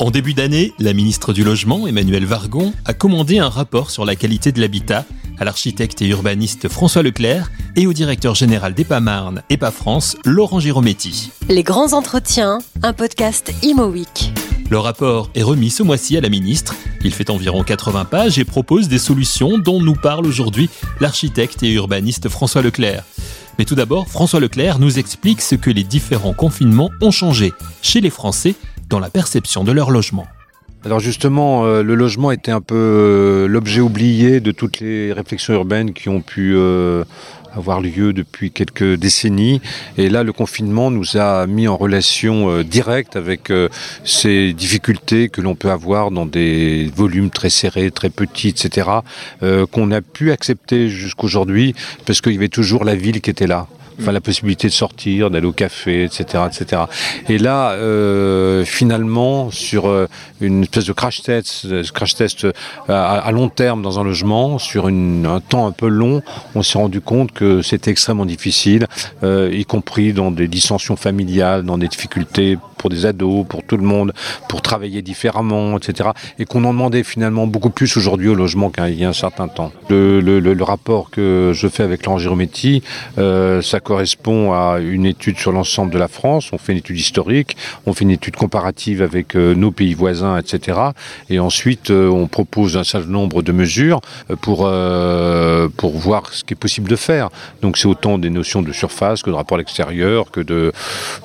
En début d'année, la ministre du Logement, Emmanuel Vargon, a commandé un rapport sur la qualité de l'habitat à l'architecte et urbaniste François Leclerc et au directeur général d'EPA-Marne, EPA-France, Laurent Girometti. Les grands entretiens, un podcast Imo Week. Le rapport est remis ce mois-ci à la ministre. Il fait environ 80 pages et propose des solutions dont nous parle aujourd'hui l'architecte et urbaniste François Leclerc. Mais tout d'abord, François Leclerc nous explique ce que les différents confinements ont changé chez les Français dans la perception de leur logement. Alors justement, euh, le logement était un peu euh, l'objet oublié de toutes les réflexions urbaines qui ont pu euh, avoir lieu depuis quelques décennies. Et là, le confinement nous a mis en relation directe avec ces difficultés que l'on peut avoir dans des volumes très serrés, très petits, etc., qu'on a pu accepter jusqu'aujourd'hui parce qu'il y avait toujours la ville qui était là enfin la possibilité de sortir, d'aller au café, etc., etc. Et là, euh, finalement, sur euh, une espèce de crash test, crash test euh, à, long terme dans un logement, sur une, un temps un peu long, on s'est rendu compte que c'était extrêmement difficile, euh, y compris dans des dissensions familiales, dans des difficultés pour des ados, pour tout le monde, pour travailler différemment, etc. Et qu'on en demandait finalement beaucoup plus aujourd'hui au logement qu'il y a un certain temps. Le, le, le, rapport que je fais avec Laurent Girometti, euh, ça correspond à une étude sur l'ensemble de la France. On fait une étude historique, on fait une étude comparative avec euh, nos pays voisins, etc. Et ensuite, euh, on propose un certain nombre de mesures euh, pour, pour voir ce qui est possible de faire. Donc c'est autant des notions de surface que de rapport à l'extérieur, que de,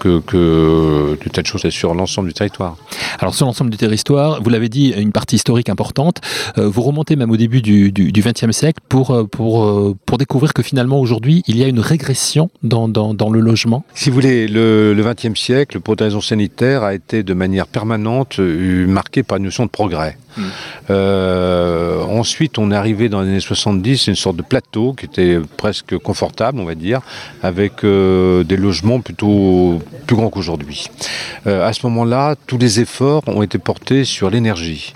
que, que de telles choses sur l'ensemble du territoire. Alors sur l'ensemble du territoire, vous l'avez dit, une partie historique importante. Vous remontez même au début du XXe siècle pour, pour, pour découvrir que finalement aujourd'hui, il y a une régression dans, dans, dans le logement. Si vous voulez, le XXe siècle, pour des raisons sanitaires, a été de manière permanente marqué par une notion de progrès. Mmh. Euh, ensuite, on est arrivé dans les années 70, une sorte de plateau qui était presque confortable, on va dire, avec euh, des logements plutôt plus grands qu'aujourd'hui. Euh, à ce moment-là, tous les efforts ont été portés sur l'énergie.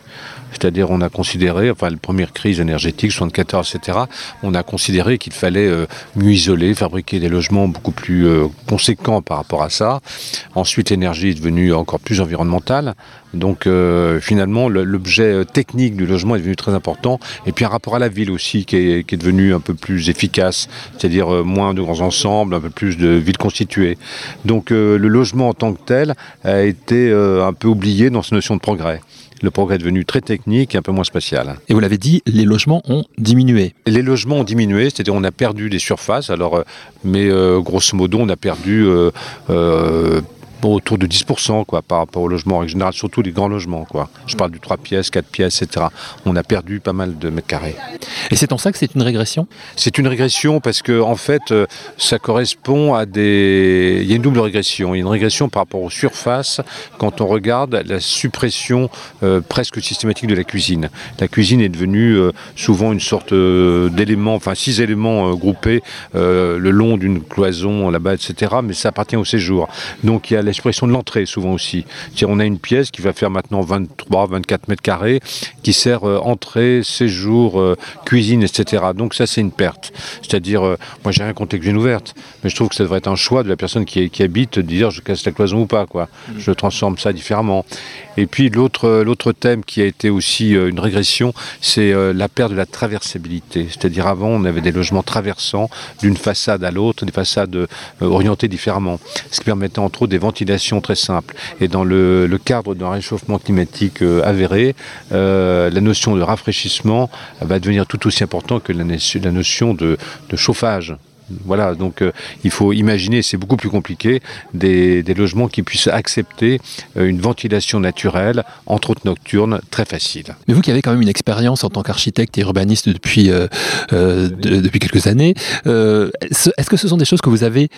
C'est-à-dire, on a considéré, enfin, la première crise énergétique, 74, etc., on a considéré qu'il fallait euh, mieux isoler, fabriquer des logements beaucoup plus euh, conséquents par rapport à ça. Ensuite, l'énergie est devenue encore plus environnementale. Donc, euh, finalement, l'objet technique du logement est devenu très important. Et puis, un rapport à la ville aussi qui est, qui est devenu un peu plus efficace, c'est-à-dire moins de grands ensembles, un peu plus de villes constituées. Donc, le logement en tant que tel a été un peu oublié dans cette notion de progrès le progrès est devenu très technique et un peu moins spatial. Et vous l'avez dit, les logements ont diminué. Les logements ont diminué, c'est-à-dire on a perdu des surfaces, alors, euh, mais euh, grosso modo, on a perdu euh, autour de 10% quoi, par rapport au logement en général, surtout les grands logements. Quoi. Je parle du 3 pièces, 4 pièces, etc. On a perdu pas mal de mètres carrés. Et c'est en ça que c'est une régression? C'est une régression parce que en fait, euh, ça correspond à des... Il y a une double régression. Il y a une régression par rapport aux surfaces quand on regarde la suppression euh, presque systématique de la cuisine. La cuisine est devenue euh, souvent une sorte d'élément, enfin six éléments groupés le long d'une cloison là-bas, etc. Mais ça appartient au séjour. Donc il y a l'expression de l'entrée souvent aussi. On a une pièce qui va faire maintenant 23, 24 mètres carrés, qui sert euh, entrée, séjour, euh, cuisine, etc. Donc ça c'est une perte. C'est-à-dire, euh, moi j'ai rien contre les cuisines ouvertes, mais je trouve que ça devrait être un choix de la personne qui, qui habite de dire je casse la cloison ou pas, quoi. Mmh. Je transforme ça différemment. Et puis l'autre l'autre thème qui a été aussi euh, une régression, c'est euh, la perte de la traversabilité. C'est-à-dire avant on avait des logements traversants d'une façade à l'autre, des façades euh, orientées différemment, ce qui permettait entre autres des ventilations ventilation très simple. Et dans le, cadre d'un réchauffement climatique euh, avéré, euh, la notion de rafraîchissement va devenir tout aussi important que la, notion de chauffage. Voilà, donc euh, il faut imaginer, c'est beaucoup plus compliqué, des, des, logements qui puissent accepter euh, une ventilation naturelle, entre autres nocturne, très facile. Mais vous qui avez quand même une expérience en tant qu'architecte et urbaniste depuis, euh, de, depuis quelques années, est-ce que ce sont des choses que vous avez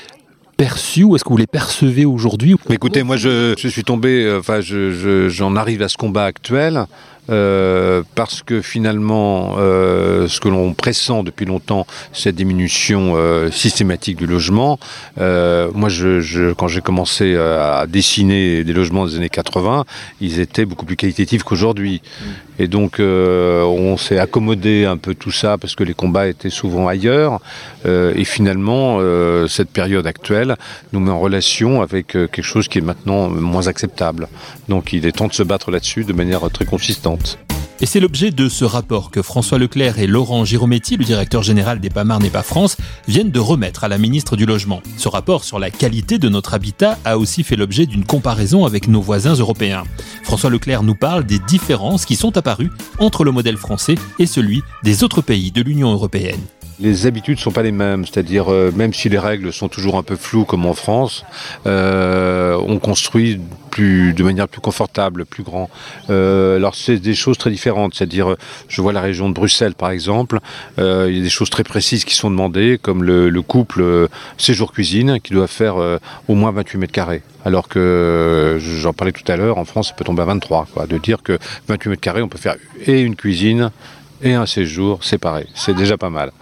perçus ou est-ce que vous les percevez aujourd'hui Écoutez, moi je, je, suis tombé, enfin je, j'en je, arrive à ce combat actuel euh, parce que finalement, euh, ce que l'on pressent depuis longtemps, cette diminution euh, systématique du logement. moi, je, quand j'ai commencé à dessiner des logements des années 80, ils étaient beaucoup plus qualitatifs qu'aujourd'hui. Mmh. Et donc, on s'est accommodé un peu tout ça parce que les combats étaient souvent ailleurs. et finalement, cette période actuelle nous met en relation avec quelque chose qui est maintenant moins acceptable. Donc, il est temps de se battre là-dessus de manière très consistante. Et c'est l'objet de ce rapport que François Leclerc et Laurent Girometti, le directeur général des pas et pas France, viennent de remettre à la ministre du Logement. Ce rapport sur la qualité de notre habitat a aussi fait l'objet d'une comparaison avec nos voisins européens. François Leclerc nous parle des différences qui sont apparues entre le modèle français et celui des autres pays de l'Union européenne. Les habitudes ne sont pas les mêmes, c'est-à-dire euh, même si les règles sont toujours un peu floues comme en France, euh, on construit plus, de manière plus confortable, plus grand. Euh, alors c'est des choses très différentes, c'est-à-dire je vois la région de Bruxelles par exemple, il y a des choses très précises qui sont demandées, comme le, le couple séjour cuisine qui doit faire au moins 28 mètres carrés. Alors que j'en parlais tout à l'heure, en France, ça peut tomber à 23. Quoi, de dire que 28 mètres carrés, on peut faire et une cuisine, et un séjour séparé. C'est déjà pas mal.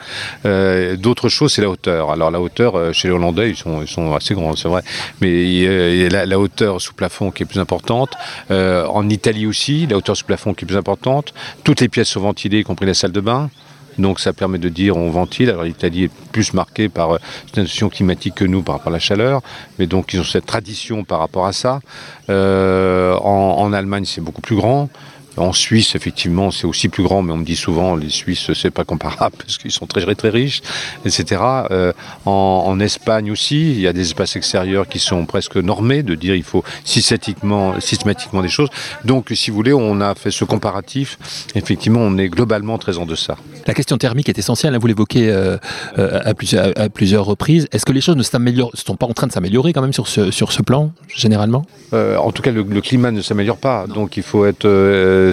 Euh, d'autres choses, c'est la hauteur. Alors la hauteur, euh, chez les Hollandais, ils sont, assez grands, c'est vrai. Mais il y a la, hauteur sous plafond qui est plus importante. Euh, en Italie aussi, la hauteur sous plafond qui est plus importante. Toutes les pièces sont ventilées, y compris la salle de bain. Donc ça permet de dire on ventile. Alors l'Italie est plus marquée par une institution climatique que nous par rapport à la chaleur, mais donc ils ont cette tradition par rapport à ça. en, en Allemagne c'est beaucoup plus grand. En Suisse, effectivement, c'est aussi plus grand, mais on me dit souvent les Suisses, c'est pas comparable parce qu'ils sont très très riches, etc. Euh, en, Espagne aussi, il y a des espaces extérieurs qui sont presque normés, de dire il faut systématiquement, systématiquement des choses. Donc, si vous voulez, on a fait ce comparatif. Effectivement, on est globalement très en deçà. La question thermique est essentielle. Hein, vous l'évoquez euh, euh, à, plusieurs, à, plusieurs, reprises. Est-ce que les choses ne sont pas en train de s'améliorer quand même sur ce, sur ce plan, généralement? En tout cas, le, le climat ne s'améliore pas. Donc, il faut être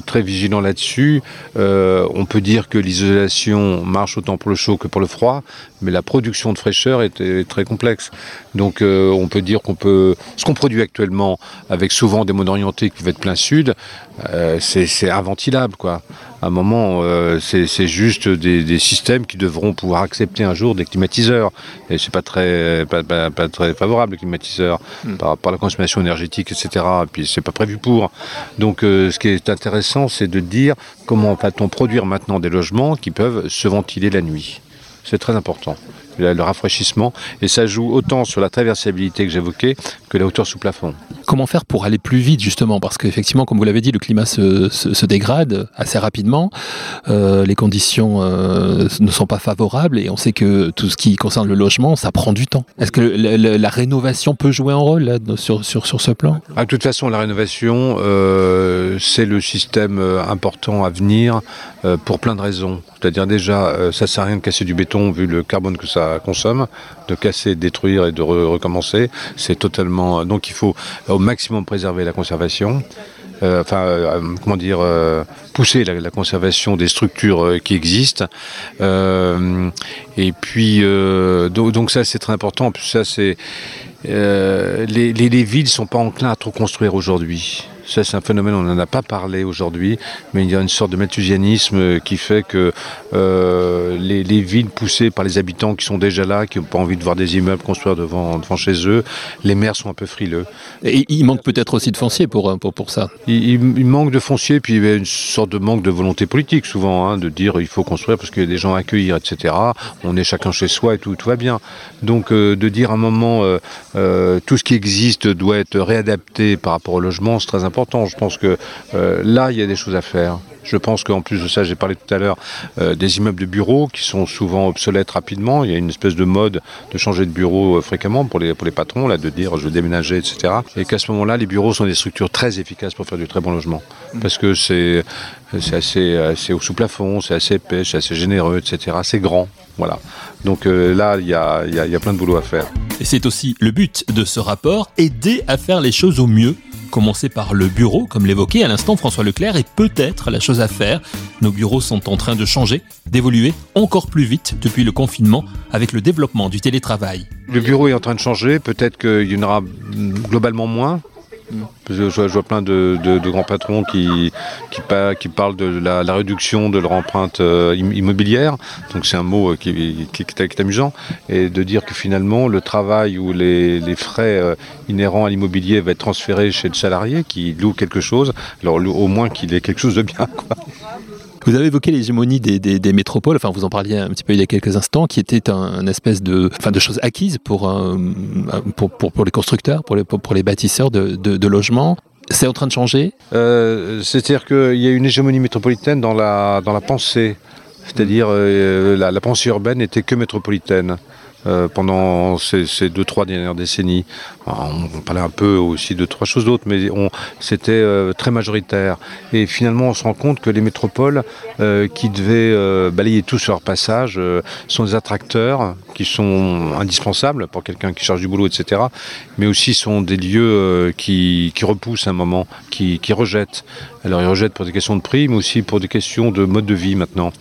très vigilant là-dessus. Euh, on peut dire que l'isolation marche autant pour le chaud que pour le froid, mais la production de fraîcheur est, très complexe. Donc euh, on peut dire qu'on peut... Ce qu'on produit actuellement, avec souvent des modes orientés qui vont être plein sud, euh, c'est inventilable. Quoi. À un moment, c'est juste des, systèmes qui devront pouvoir accepter un jour des climatiseurs. Et c'est pas très, pas, très favorable, les climatiseurs, hmm. par la consommation énergétique, etc. Et puis c'est pas prévu pour. Donc ce qui est intéressant, c'est de dire comment va-t-on produire maintenant des logements qui peuvent se ventiler la nuit. C'est très important le rafraîchissement, et ça joue autant sur la traversabilité que j'évoquais que la hauteur sous plafond. Comment faire pour aller plus vite justement? Parce qu'effectivement, comme vous l'avez dit, le climat se, se, dégrade assez rapidement, euh, les conditions euh, ne sont pas favorables, et on sait que tout ce qui concerne le logement, ça prend du temps. Est-ce que la, rénovation peut jouer un rôle là, sur, sur, sur, ce plan? Ah, De toute façon, la rénovation, euh, c'est le système important à venir pour plein de raisons. C'est-à-dire déjà, ça ne sert à rien de casser du béton vu le carbone que ça consomme, de casser, de détruire et de recommencer. C'est totalement. Donc il faut au maximum préserver la conservation. Euh, enfin, euh, comment dire, euh, pousser la, conservation des structures qui existent. et puis, donc, ça c'est très important. ça c'est les, les, les villes sont pas enclins à trop construire aujourd'hui. Ça, c'est un phénomène, on n'en a pas parlé aujourd'hui, mais il y a une sorte de malthusianisme qui fait que euh, les, villes poussées par les habitants qui sont déjà là, qui n'ont pas envie de voir des immeubles construire devant, devant chez eux, les maires sont un peu frileux. Et il manque peut-être aussi de foncier pour, pour, pour ça il, manque de foncier, puis il y a une sorte de manque de volonté politique souvent, hein, de dire il faut construire parce qu'il y a des gens à accueillir, etc. On est chacun chez soi et tout, tout va bien. Donc euh, de dire à un moment euh, tout ce qui existe doit être réadapté par rapport au logement, c'est très important. Je pense que euh, là, il y a des choses à faire. Je pense qu'en plus de ça, j'ai parlé tout à l'heure euh, des immeubles de bureaux qui sont souvent obsolètes rapidement. Il y a une espèce de mode de changer de bureau euh, fréquemment pour les, pour les patrons, là, de dire je veux déménager, etc. Et qu'à ce moment-là, les bureaux sont des structures très efficaces pour faire du très bon logement. Mmh. Parce que c'est assez, assez sous plafond, c'est assez épais, c'est assez généreux, etc. C'est grand. Voilà. Donc là, il y a, y a plein de boulot à faire. Et c'est aussi le but de ce rapport, aider à faire les choses au mieux Commencer par le bureau, comme l'évoquait à l'instant François Leclerc, est peut-être la chose à faire. Nos bureaux sont en train de changer, d'évoluer encore plus vite depuis le confinement avec le développement du télétravail. Le bureau est en train de changer, peut-être qu'il y en aura globalement moins, Je, vois plein de, grands patrons qui parlent de la, réduction de leur empreinte euh, immobilière. Donc c'est un mot euh, qui, est amusant. Et de dire que finalement le travail ou les, frais euh, inhérents à l'immobilier va être transféré chez le salarié qui loue quelque chose. Alors au moins qu'il ait quelque chose de bien. Vous avez évoqué l'hégémonie des, métropoles, enfin vous en parliez un petit peu il y a quelques instants, qui était un, espèce de, enfin, de choses acquises pour, pour, pour, les constructeurs, pour les, pour les bâtisseurs de, logements. C'est en train de changer? Euh, C'est-à-dire qu'il y a une hégémonie métropolitaine dans la, dans la pensée. C'est-à-dire euh, la, pensée urbaine n'était que métropolitaine. Euh, pendant ces, deux trois dernières décennies. On, parlait un peu aussi de trois choses d'autres, mais c'était euh, très majoritaire. Et finalement, on se rend compte que les métropoles euh, qui devaient balayer tout sur leur passage sont des attracteurs qui sont indispensables pour quelqu'un qui charge du boulot, etc. Mais aussi sont des lieux qui, repoussent un moment, qui rejettent. Alors ils rejettent pour des questions de prix, mais aussi pour des questions de mode de vie maintenant.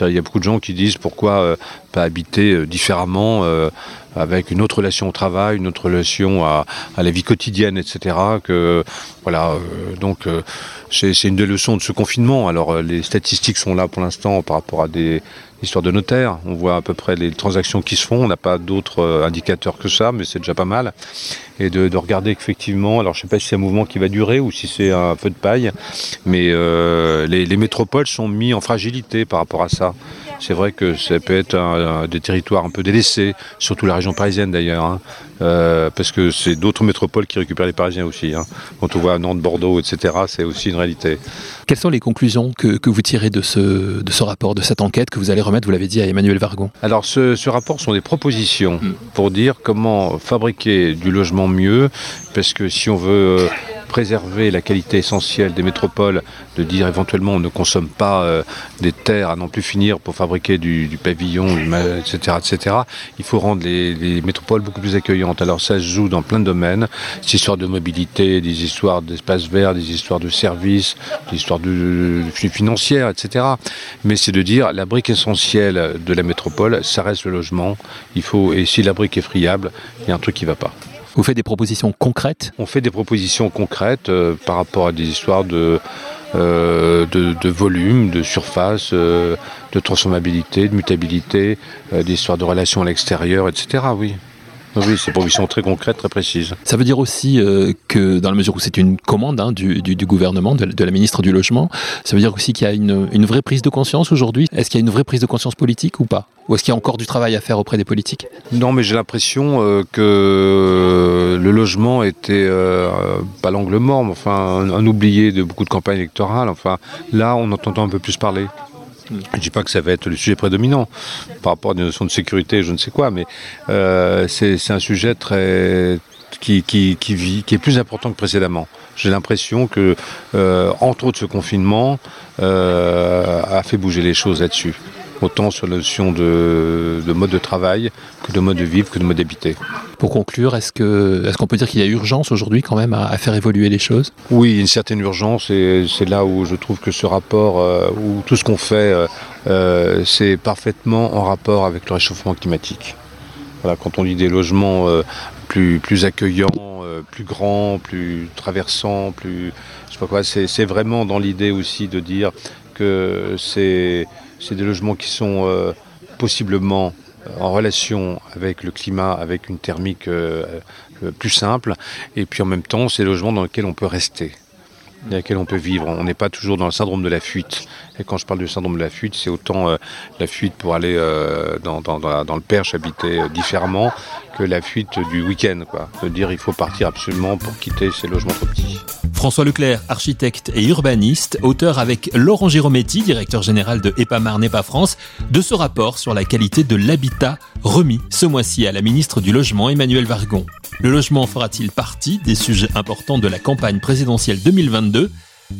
Il y a beaucoup de gens qui disent pourquoi pas habiter différemment euh, avec une autre relation au travail, une autre relation à, la vie quotidienne, etc. Que voilà, euh, donc euh, c'est une des leçons de ce confinement. Alors les statistiques sont là pour l'instant par rapport à des histoires de notaires. On voit à peu près les transactions qui se font. On n'a pas d'autres indicateurs que ça, mais c'est déjà pas mal. Et de, regarder effectivement, alors je ne sais pas si c'est un mouvement qui va durer ou si c'est un feu de paille, mais les, les métropoles sont mis en fragilité par rapport à ça. C'est vrai que ça peut être des territoires un peu délaissés, surtout la région parisienne d'ailleurs, hein. euh, parce que c'est d'autres métropoles qui récupèrent les Parisiens aussi. Hein. Quand on voit Nantes, Bordeaux, etc., c'est aussi une réalité. Quelles sont les conclusions que, vous tirez de ce, de ce rapport, de cette enquête que vous allez remettre, vous l'avez dit, à Emmanuel Vargon? Alors ce, ce, rapport sont des propositions hmm. pour dire comment fabriquer du logement mieux, parce que si on veut euh, préserver la qualité essentielle des métropoles, de dire éventuellement on ne consomme pas euh, des terres à non plus finir pour fabriquer du, pavillon, etc., etc., il faut rendre les, métropoles beaucoup plus accueillantes. Alors ça se joue dans plein de domaines, des histoires de mobilité, des histoires d'espaces verts, des histoires de services, des histoires de, flux financières, etc. Mais c'est de dire la brique essentielle de la métropole, ça reste le logement. Il faut, et si la brique est friable, il y a un truc qui ne va pas. Vous faites des propositions concrètes? On fait des propositions concrètes euh, par rapport à des histoires de, euh, volume, de surface, euh, de transformabilité, de mutabilité, des histoires de relations à l'extérieur, etc. Oui. Oui, c'est pour propositions très concrètes, très précises. Ça veut dire aussi euh, que, dans la mesure où c'est une commande hein, du, gouvernement, de, la ministre du Logement, ça veut dire aussi qu'il y a une, vraie prise de conscience aujourd'hui? Est-ce qu'il y a une vraie prise de conscience politique ou pas? Ou est-ce qu'il y a encore du travail à faire auprès des politiques? Non, mais j'ai l'impression euh, que le logement était euh, pas l'angle mort, mais enfin un, un, oublié de beaucoup de campagnes électorales. Enfin, là, on entend un peu plus parler. Je ne dis pas que ça va être le sujet prédominant par rapport à des notions de sécurité, je ne sais quoi, mais euh, c'est un sujet très qui, qui, vit, qui est plus important que précédemment. J'ai l'impression que, euh, entre autres, ce confinement euh, a fait bouger les choses là-dessus autant sur la notion de, mode de travail que de mode de vivre, que de mode d'habiter. Pour conclure, est-ce qu'on est peut dire qu'il y a urgence aujourd'hui quand même à, faire évoluer les choses? Oui, une certaine urgence et c'est là où je trouve que ce rapport, euh, où tout ce qu'on fait, euh, euh, c'est parfaitement en rapport avec le réchauffement climatique. Voilà, quand on dit des logements plus, plus accueillants, plus grands, plus traversants, plus... Je sais pas quoi, c'est vraiment dans l'idée aussi de dire que c'est c'est des logements qui sont euh, possiblement euh, en relation avec le climat, avec une thermique euh, plus simple, et puis en même temps, c'est des logements dans lesquels on peut rester dans lesquels on peut vivre. On n'est pas toujours dans le syndrome de la fuite. Et quand je parle du syndrome de la fuite, c'est autant la fuite pour aller dans, le Perche, habiter différemment, que la fuite du week-end. Quoi. De dire il faut partir absolument pour quitter ces logements trop petits. François Leclerc, architecte et urbaniste, auteur avec Laurent Girometti, directeur général de EPA-Marne-EPA France, de ce rapport sur la qualité de l'habitat remis ce mois-ci à la ministre du Logement Emmanuel Vargon. Le logement fera-t-il partie des sujets importants de la campagne présidentielle 2022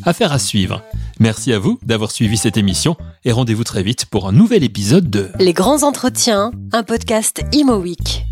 Affaire à suivre. Merci à vous d'avoir suivi cette émission et rendez-vous très vite pour un nouvel épisode de Les grands entretiens, un podcast Imo Week.